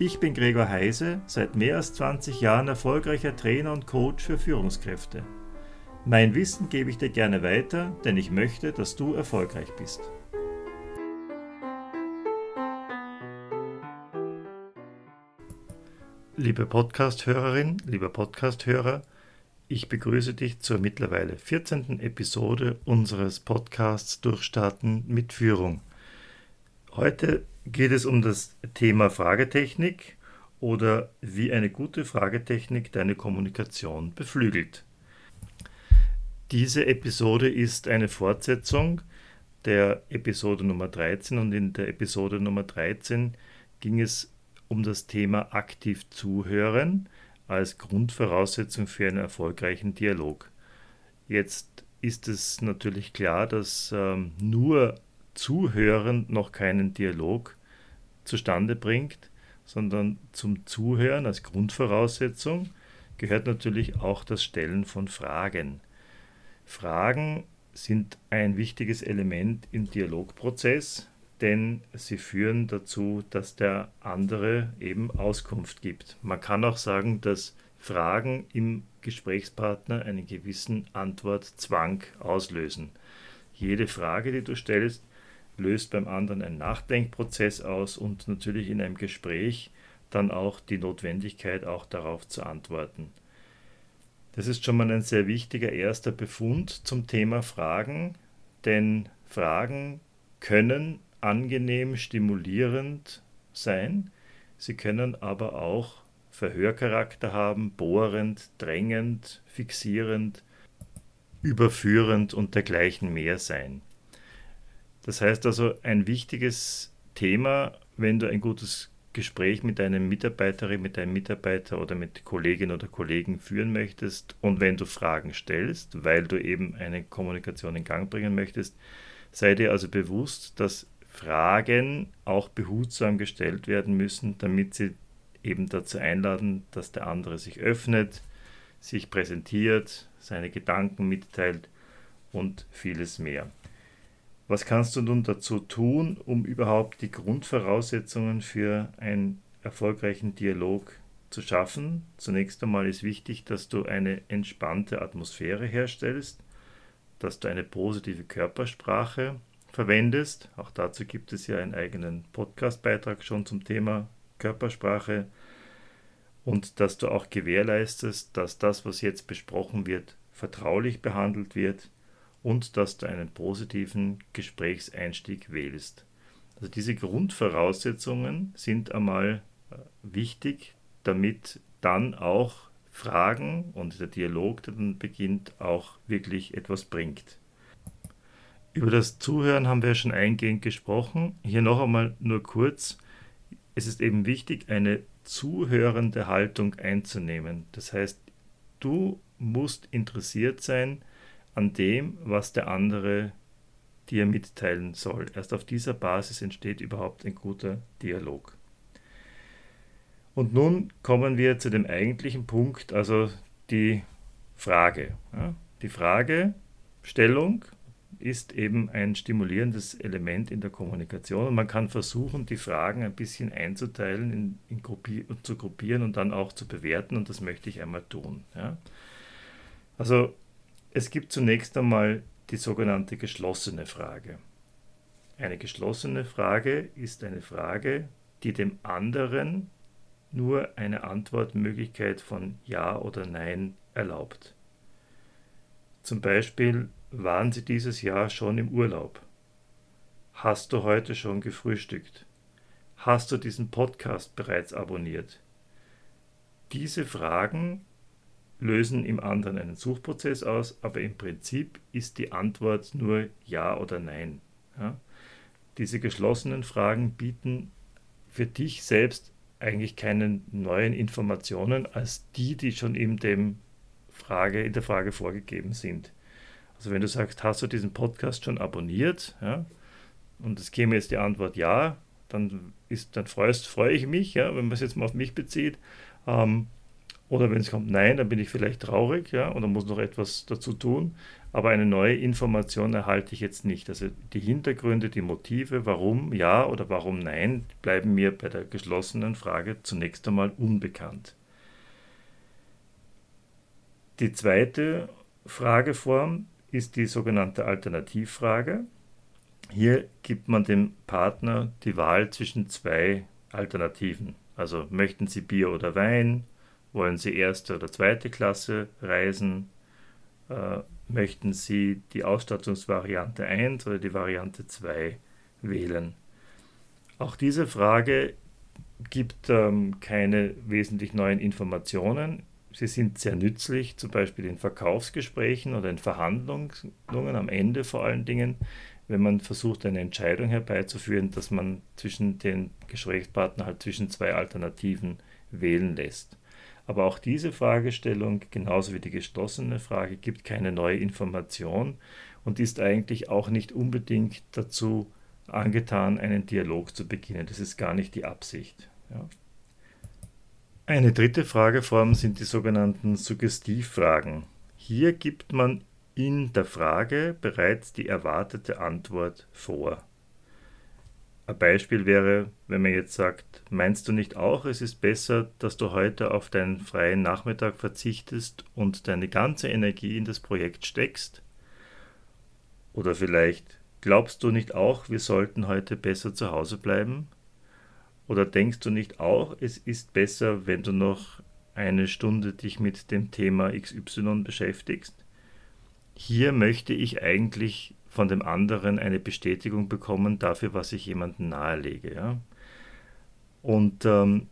Ich bin Gregor Heise, seit mehr als 20 Jahren erfolgreicher Trainer und Coach für Führungskräfte. Mein Wissen gebe ich dir gerne weiter, denn ich möchte, dass du erfolgreich bist. Liebe Podcast-Hörerin, lieber Podcast-Hörer, ich begrüße dich zur mittlerweile 14. Episode unseres Podcasts Durchstarten mit Führung. Heute geht es um das Thema Fragetechnik oder wie eine gute Fragetechnik deine Kommunikation beflügelt. Diese Episode ist eine Fortsetzung der Episode Nummer 13 und in der Episode Nummer 13 ging es um das Thema aktiv zuhören als Grundvoraussetzung für einen erfolgreichen Dialog. Jetzt ist es natürlich klar, dass ähm, nur Zuhören noch keinen Dialog zustande bringt, sondern zum Zuhören als Grundvoraussetzung gehört natürlich auch das Stellen von Fragen. Fragen sind ein wichtiges Element im Dialogprozess, denn sie führen dazu, dass der andere eben Auskunft gibt. Man kann auch sagen, dass Fragen im Gesprächspartner einen gewissen Antwortzwang auslösen. Jede Frage, die du stellst, löst beim anderen einen Nachdenkprozess aus und natürlich in einem Gespräch dann auch die Notwendigkeit, auch darauf zu antworten. Das ist schon mal ein sehr wichtiger erster Befund zum Thema Fragen, denn Fragen können angenehm stimulierend sein, sie können aber auch Verhörcharakter haben, bohrend, drängend, fixierend, überführend und dergleichen mehr sein. Das heißt also, ein wichtiges Thema, wenn du ein gutes Gespräch mit deinem Mitarbeiterin, mit deinem Mitarbeiter oder mit Kolleginnen oder Kollegen führen möchtest und wenn du Fragen stellst, weil du eben eine Kommunikation in Gang bringen möchtest, sei dir also bewusst, dass Fragen auch behutsam gestellt werden müssen, damit sie eben dazu einladen, dass der andere sich öffnet, sich präsentiert, seine Gedanken mitteilt und vieles mehr. Was kannst du nun dazu tun, um überhaupt die Grundvoraussetzungen für einen erfolgreichen Dialog zu schaffen? Zunächst einmal ist wichtig, dass du eine entspannte Atmosphäre herstellst, dass du eine positive Körpersprache verwendest. Auch dazu gibt es ja einen eigenen Podcastbeitrag schon zum Thema Körpersprache. Und dass du auch gewährleistest, dass das, was jetzt besprochen wird, vertraulich behandelt wird und dass du einen positiven Gesprächseinstieg wählst. Also diese Grundvoraussetzungen sind einmal äh, wichtig, damit dann auch Fragen und der Dialog, der dann beginnt, auch wirklich etwas bringt. Über das Zuhören haben wir schon eingehend gesprochen. Hier noch einmal nur kurz. Es ist eben wichtig, eine zuhörende Haltung einzunehmen. Das heißt, du musst interessiert sein an dem, was der andere dir mitteilen soll. Erst auf dieser Basis entsteht überhaupt ein guter Dialog. Und nun kommen wir zu dem eigentlichen Punkt, also die Frage. Die Fragestellung ist eben ein stimulierendes Element in der Kommunikation und man kann versuchen, die Fragen ein bisschen einzuteilen, in, in zu gruppieren und dann auch zu bewerten und das möchte ich einmal tun. Ja. Also es gibt zunächst einmal die sogenannte geschlossene Frage. Eine geschlossene Frage ist eine Frage, die dem anderen nur eine Antwortmöglichkeit von Ja oder Nein erlaubt. Zum Beispiel, waren Sie dieses Jahr schon im Urlaub? Hast du heute schon gefrühstückt? Hast du diesen Podcast bereits abonniert? Diese Fragen lösen im anderen einen Suchprozess aus, aber im Prinzip ist die Antwort nur Ja oder Nein. Ja? Diese geschlossenen Fragen bieten für dich selbst eigentlich keine neuen Informationen als die, die schon in dem Frage, in der Frage vorgegeben sind. Also wenn du sagst, hast du diesen Podcast schon abonniert? Ja, und es käme jetzt die Antwort ja, dann, ist, dann freust, freue ich mich, ja, wenn man es jetzt mal auf mich bezieht. Ähm, oder wenn es kommt, nein, dann bin ich vielleicht traurig, ja, oder muss noch etwas dazu tun. Aber eine neue Information erhalte ich jetzt nicht. Also die Hintergründe, die Motive, warum ja oder warum nein, bleiben mir bei der geschlossenen Frage zunächst einmal unbekannt. Die zweite Frageform ist die sogenannte Alternativfrage. Hier gibt man dem Partner die Wahl zwischen zwei Alternativen. Also möchten Sie Bier oder Wein? Wollen Sie erste oder zweite Klasse reisen? Äh, möchten Sie die Ausstattungsvariante 1 oder die Variante 2 wählen? Auch diese Frage gibt ähm, keine wesentlich neuen Informationen. Sie sind sehr nützlich, zum Beispiel in Verkaufsgesprächen oder in Verhandlungen, am Ende vor allen Dingen, wenn man versucht, eine Entscheidung herbeizuführen, dass man zwischen den Gesprächspartnern halt zwischen zwei Alternativen wählen lässt. Aber auch diese Fragestellung, genauso wie die geschlossene Frage, gibt keine neue Information und ist eigentlich auch nicht unbedingt dazu angetan, einen Dialog zu beginnen. Das ist gar nicht die Absicht. Ja. Eine dritte Frageform sind die sogenannten Suggestivfragen. Hier gibt man in der Frage bereits die erwartete Antwort vor. Ein Beispiel wäre, wenn man jetzt sagt, meinst du nicht auch, es ist besser, dass du heute auf deinen freien Nachmittag verzichtest und deine ganze Energie in das Projekt steckst? Oder vielleicht, glaubst du nicht auch, wir sollten heute besser zu Hause bleiben? Oder denkst du nicht auch, es ist besser, wenn du noch eine Stunde dich mit dem Thema XY beschäftigst? hier möchte ich eigentlich von dem anderen eine Bestätigung bekommen dafür, was ich jemandem nahelege. Ja? Und ähm,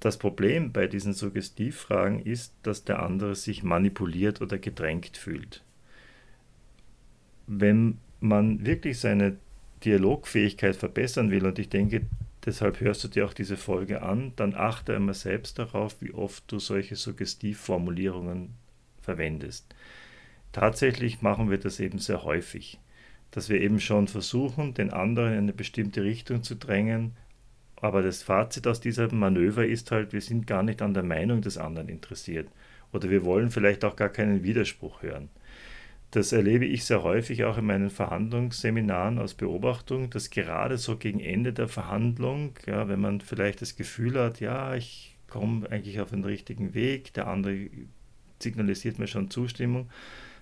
das Problem bei diesen Suggestivfragen ist, dass der andere sich manipuliert oder gedrängt fühlt. Wenn man wirklich seine Dialogfähigkeit verbessern will, und ich denke, deshalb hörst du dir auch diese Folge an, dann achte einmal selbst darauf, wie oft du solche Suggestivformulierungen verwendest. Tatsächlich machen wir das eben sehr häufig, dass wir eben schon versuchen, den anderen in eine bestimmte Richtung zu drängen, aber das Fazit aus dieser Manöver ist halt, wir sind gar nicht an der Meinung des anderen interessiert oder wir wollen vielleicht auch gar keinen Widerspruch hören. Das erlebe ich sehr häufig auch in meinen Verhandlungsseminaren aus Beobachtung, dass gerade so gegen Ende der Verhandlung, ja, wenn man vielleicht das Gefühl hat, ja, ich komme eigentlich auf den richtigen Weg, der andere signalisiert mir schon Zustimmung,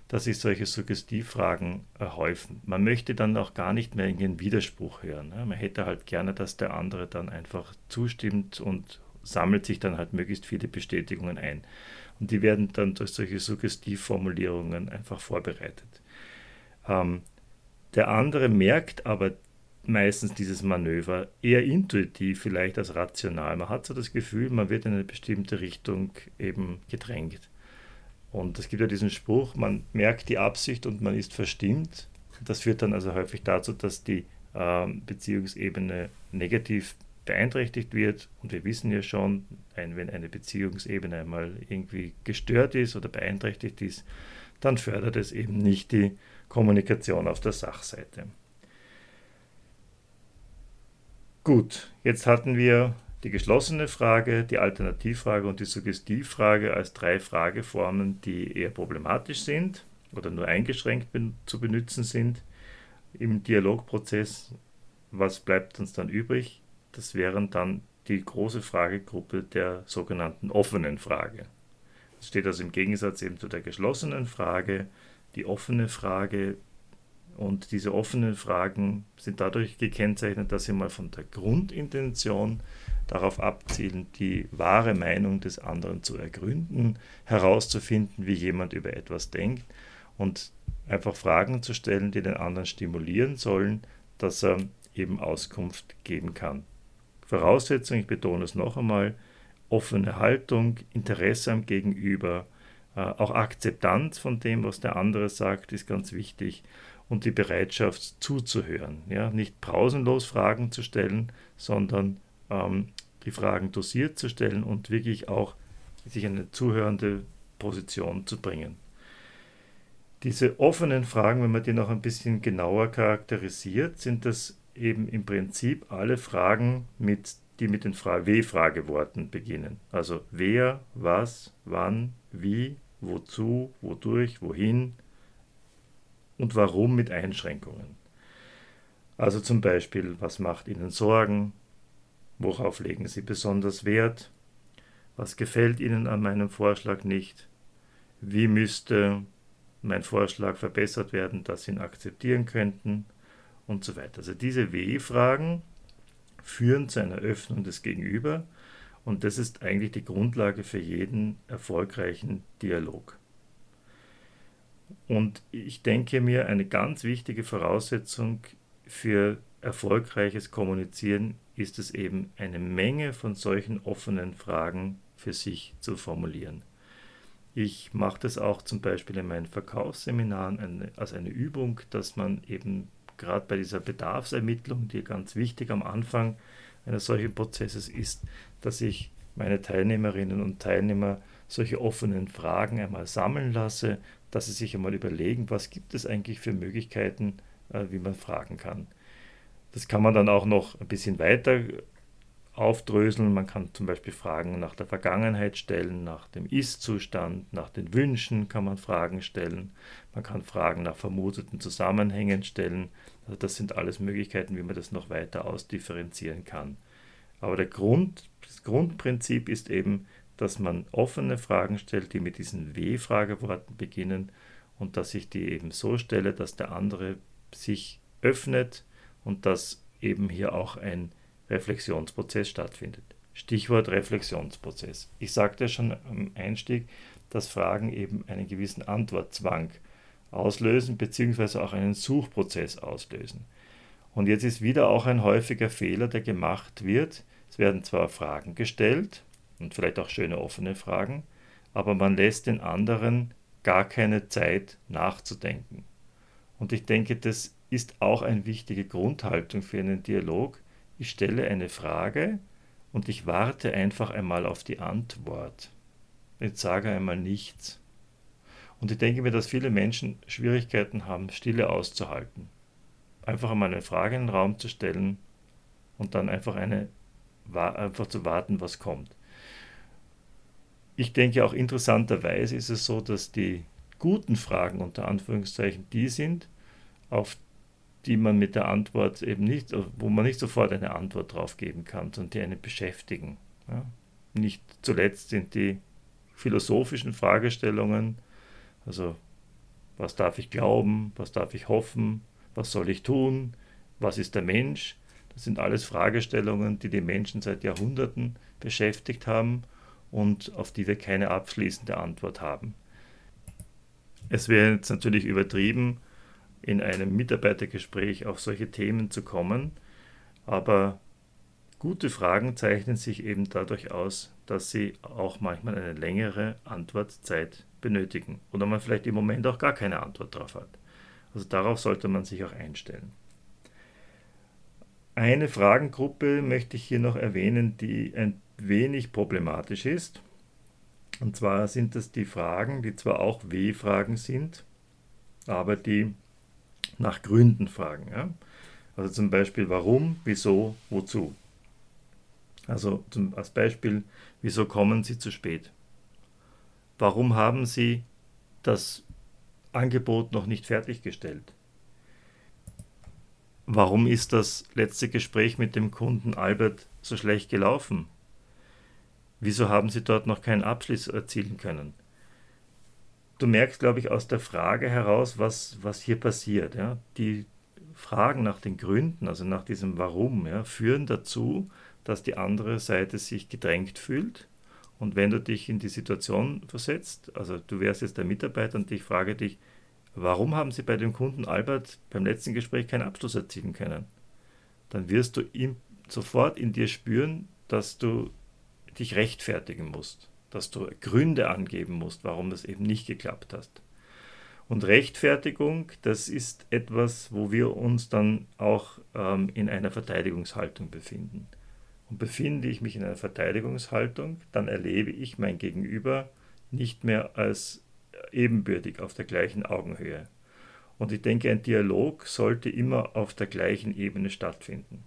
dass sich solche Suggestivfragen häufen. Man möchte dann auch gar nicht mehr einen Widerspruch hören. Man hätte halt gerne, dass der andere dann einfach zustimmt und sammelt sich dann halt möglichst viele Bestätigungen ein. Und die werden dann durch solche Suggestivformulierungen einfach vorbereitet. Ähm, der andere merkt aber meistens dieses Manöver eher intuitiv vielleicht als rational. Man hat so das Gefühl, man wird in eine bestimmte Richtung eben gedrängt. Und es gibt ja diesen Spruch, man merkt die Absicht und man ist verstimmt. Das führt dann also häufig dazu, dass die äh, Beziehungsebene negativ beeinträchtigt wird. Und wir wissen ja schon, ein, wenn eine Beziehungsebene einmal irgendwie gestört ist oder beeinträchtigt ist, dann fördert es eben nicht die Kommunikation auf der Sachseite. Gut, jetzt hatten wir die geschlossene Frage, die Alternativfrage und die Suggestivfrage als drei Frageformen, die eher problematisch sind oder nur eingeschränkt zu benutzen sind im Dialogprozess. Was bleibt uns dann übrig? Das wären dann die große Fragegruppe der sogenannten offenen Frage. Das steht also im Gegensatz eben zu der geschlossenen Frage. Die offene Frage und diese offenen Fragen sind dadurch gekennzeichnet, dass sie mal von der Grundintention darauf abzielen, die wahre Meinung des anderen zu ergründen, herauszufinden, wie jemand über etwas denkt und einfach Fragen zu stellen, die den anderen stimulieren sollen, dass er eben Auskunft geben kann. Voraussetzung, ich betone es noch einmal, offene Haltung, Interesse am Gegenüber, äh, auch Akzeptanz von dem, was der andere sagt, ist ganz wichtig und die Bereitschaft zuzuhören. Ja? Nicht pausenlos Fragen zu stellen, sondern ähm, die Fragen dosiert zu stellen und wirklich auch sich eine zuhörende Position zu bringen. Diese offenen Fragen, wenn man die noch ein bisschen genauer charakterisiert, sind das eben im Prinzip alle Fragen, mit, die mit den W-Frageworten beginnen. Also wer, was, wann, wie, wozu, wodurch, wohin und warum mit Einschränkungen. Also zum Beispiel, was macht Ihnen Sorgen? Worauf legen Sie besonders Wert? Was gefällt Ihnen an meinem Vorschlag nicht? Wie müsste mein Vorschlag verbessert werden, dass Sie ihn akzeptieren könnten? Und so weiter. Also diese W-Fragen führen zu einer Öffnung des Gegenüber und das ist eigentlich die Grundlage für jeden erfolgreichen Dialog. Und ich denke mir, eine ganz wichtige Voraussetzung für erfolgreiches Kommunizieren ist es eben, eine Menge von solchen offenen Fragen für sich zu formulieren. Ich mache das auch zum Beispiel in meinen Verkaufsseminaren eine, als eine Übung, dass man eben gerade bei dieser Bedarfsermittlung, die ganz wichtig am Anfang eines solchen Prozesses ist, dass ich meine Teilnehmerinnen und Teilnehmer solche offenen Fragen einmal sammeln lasse, dass sie sich einmal überlegen, was gibt es eigentlich für Möglichkeiten, äh, wie man fragen kann. Das kann man dann auch noch ein bisschen weiter aufdröseln. Man kann zum Beispiel Fragen nach der Vergangenheit stellen, nach dem Ist-Zustand, nach den Wünschen kann man Fragen stellen. Man kann Fragen nach vermuteten Zusammenhängen stellen. Also das sind alles Möglichkeiten, wie man das noch weiter ausdifferenzieren kann. Aber der Grund, das Grundprinzip ist eben, dass man offene Fragen stellt, die mit diesen W-Frageworten beginnen und dass ich die eben so stelle, dass der andere sich öffnet und dass eben hier auch ein Reflexionsprozess stattfindet. Stichwort Reflexionsprozess. Ich sagte schon am Einstieg, dass Fragen eben einen gewissen Antwortzwang auslösen, beziehungsweise auch einen Suchprozess auslösen. Und jetzt ist wieder auch ein häufiger Fehler, der gemacht wird. Es werden zwar Fragen gestellt und vielleicht auch schöne offene Fragen, aber man lässt den anderen gar keine Zeit nachzudenken. Und ich denke, das ist auch eine wichtige Grundhaltung für einen Dialog. Ich stelle eine Frage und ich warte einfach einmal auf die Antwort. Ich sage einmal nichts. Und ich denke mir, dass viele Menschen Schwierigkeiten haben, Stille auszuhalten. Einfach einmal eine Frage in den Raum zu stellen und dann einfach, eine, einfach zu warten, was kommt. Ich denke auch interessanterweise ist es so, dass die guten Fragen unter Anführungszeichen die sind, auf die man mit der Antwort eben nicht, wo man nicht sofort eine Antwort drauf geben kann, sondern die einen beschäftigen. Ja. Nicht zuletzt sind die philosophischen Fragestellungen, also was darf ich glauben, was darf ich hoffen, was soll ich tun, was ist der Mensch, das sind alles Fragestellungen, die die Menschen seit Jahrhunderten beschäftigt haben und auf die wir keine abschließende Antwort haben. Es wäre jetzt natürlich übertrieben, in einem Mitarbeitergespräch auf solche Themen zu kommen. Aber gute Fragen zeichnen sich eben dadurch aus, dass sie auch manchmal eine längere Antwortzeit benötigen oder man vielleicht im Moment auch gar keine Antwort darauf hat. Also darauf sollte man sich auch einstellen. Eine Fragengruppe möchte ich hier noch erwähnen, die ein wenig problematisch ist. Und zwar sind das die Fragen, die zwar auch W-Fragen sind, aber die nach Gründen fragen. Ja? Also zum Beispiel warum, wieso, wozu. Also zum, als Beispiel, wieso kommen Sie zu spät? Warum haben Sie das Angebot noch nicht fertiggestellt? Warum ist das letzte Gespräch mit dem Kunden Albert so schlecht gelaufen? Wieso haben Sie dort noch keinen Abschluss erzielen können? du merkst, glaube ich, aus der Frage heraus, was, was hier passiert. Ja? Die Fragen nach den Gründen, also nach diesem Warum, ja, führen dazu, dass die andere Seite sich gedrängt fühlt. Und wenn du dich in die Situation versetzt, also du wärst jetzt der Mitarbeiter und ich frage dich, warum haben Sie bei dem Kunden Albert beim letzten Gespräch keinen Abschluss erzielen können? Dann wirst du ihm sofort in dir spüren, dass du dich rechtfertigen musst dass du Gründe angeben musst, warum das eben nicht geklappt hast. Und Rechtfertigung, das ist etwas, wo wir uns dann auch ähm, in einer Verteidigungshaltung befinden. Und befinde ich mich in einer Verteidigungshaltung, dann erlebe ich mein Gegenüber nicht mehr als ebenbürtig auf der gleichen Augenhöhe. Und ich denke, ein Dialog sollte immer auf der gleichen Ebene stattfinden.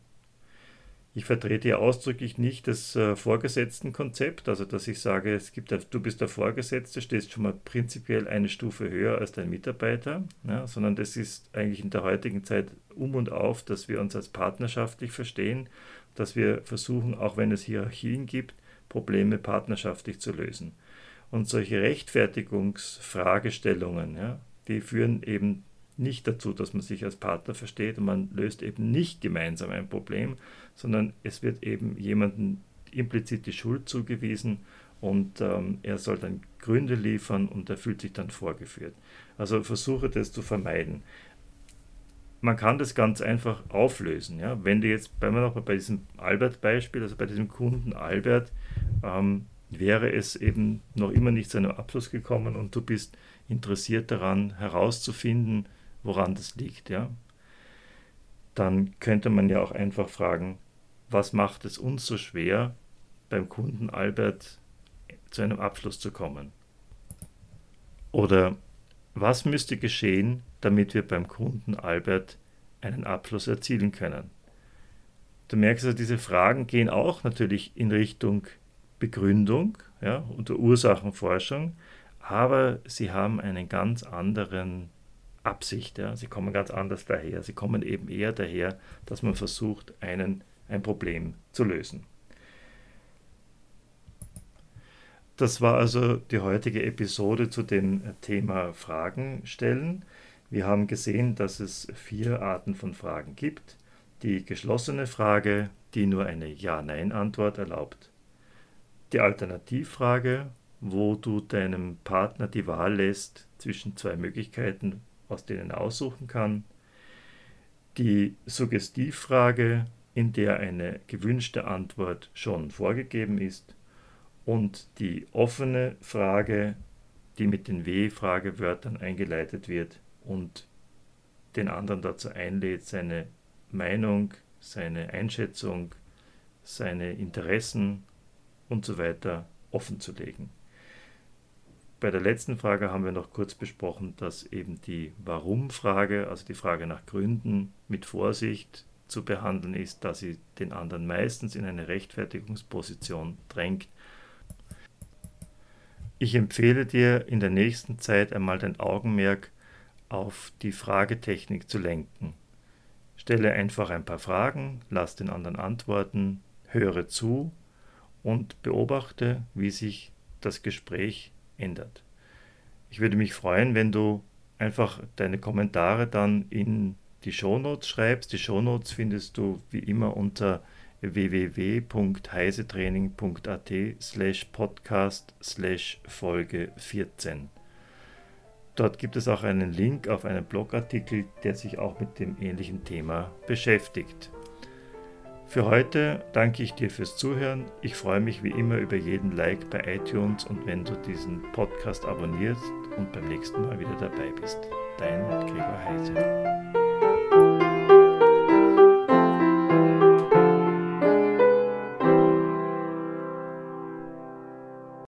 Ich vertrete ja ausdrücklich nicht das äh, Vorgesetztenkonzept, also dass ich sage, es gibt, du bist der Vorgesetzte, stehst schon mal prinzipiell eine Stufe höher als dein Mitarbeiter, ja, sondern das ist eigentlich in der heutigen Zeit um und auf, dass wir uns als partnerschaftlich verstehen, dass wir versuchen, auch wenn es Hierarchien gibt, Probleme partnerschaftlich zu lösen. Und solche Rechtfertigungsfragestellungen, ja, die führen eben nicht dazu, dass man sich als Partner versteht und man löst eben nicht gemeinsam ein Problem, sondern es wird eben jemandem implizit die Schuld zugewiesen und ähm, er soll dann Gründe liefern und er fühlt sich dann vorgeführt. Also versuche das zu vermeiden. Man kann das ganz einfach auflösen. Ja? Wenn du jetzt, bleiben wir noch bei diesem Albert-Beispiel, also bei diesem Kunden Albert, ähm, wäre es eben noch immer nicht zu einem Abschluss gekommen und du bist interessiert daran herauszufinden, woran das liegt, ja, dann könnte man ja auch einfach fragen, was macht es uns so schwer, beim Kunden Albert zu einem Abschluss zu kommen? Oder was müsste geschehen, damit wir beim Kunden Albert einen Abschluss erzielen können? Du merkst also, diese Fragen gehen auch natürlich in Richtung Begründung ja, und Ursachenforschung, aber sie haben einen ganz anderen Absicht. Ja. Sie kommen ganz anders daher. Sie kommen eben eher daher, dass man versucht, einen, ein Problem zu lösen. Das war also die heutige Episode zu dem Thema Fragen stellen. Wir haben gesehen, dass es vier Arten von Fragen gibt. Die geschlossene Frage, die nur eine Ja-Nein-Antwort erlaubt. Die Alternativfrage, wo du deinem Partner die Wahl lässt zwischen zwei Möglichkeiten, aus denen er aussuchen kann. Die Suggestivfrage, in der eine gewünschte Antwort schon vorgegeben ist. Und die offene Frage, die mit den W-Fragewörtern eingeleitet wird und den anderen dazu einlädt, seine Meinung, seine Einschätzung, seine Interessen und so weiter offen zu legen. Bei der letzten Frage haben wir noch kurz besprochen, dass eben die Warum-Frage, also die Frage nach Gründen, mit Vorsicht zu behandeln ist, da sie den anderen meistens in eine Rechtfertigungsposition drängt. Ich empfehle dir in der nächsten Zeit einmal dein Augenmerk auf die Fragetechnik zu lenken. Stelle einfach ein paar Fragen, lass den anderen antworten, höre zu und beobachte, wie sich das Gespräch ändert. Ich würde mich freuen, wenn du einfach deine Kommentare dann in die Shownotes schreibst. Die Shownotes findest du wie immer unter www.heisetraining.at slash podcast slash Folge 14. Dort gibt es auch einen Link auf einen Blogartikel, der sich auch mit dem ähnlichen Thema beschäftigt. Für heute danke ich dir fürs Zuhören. Ich freue mich wie immer über jeden Like bei iTunes und wenn du diesen Podcast abonnierst und beim nächsten Mal wieder dabei bist. Dein Gregor Heise.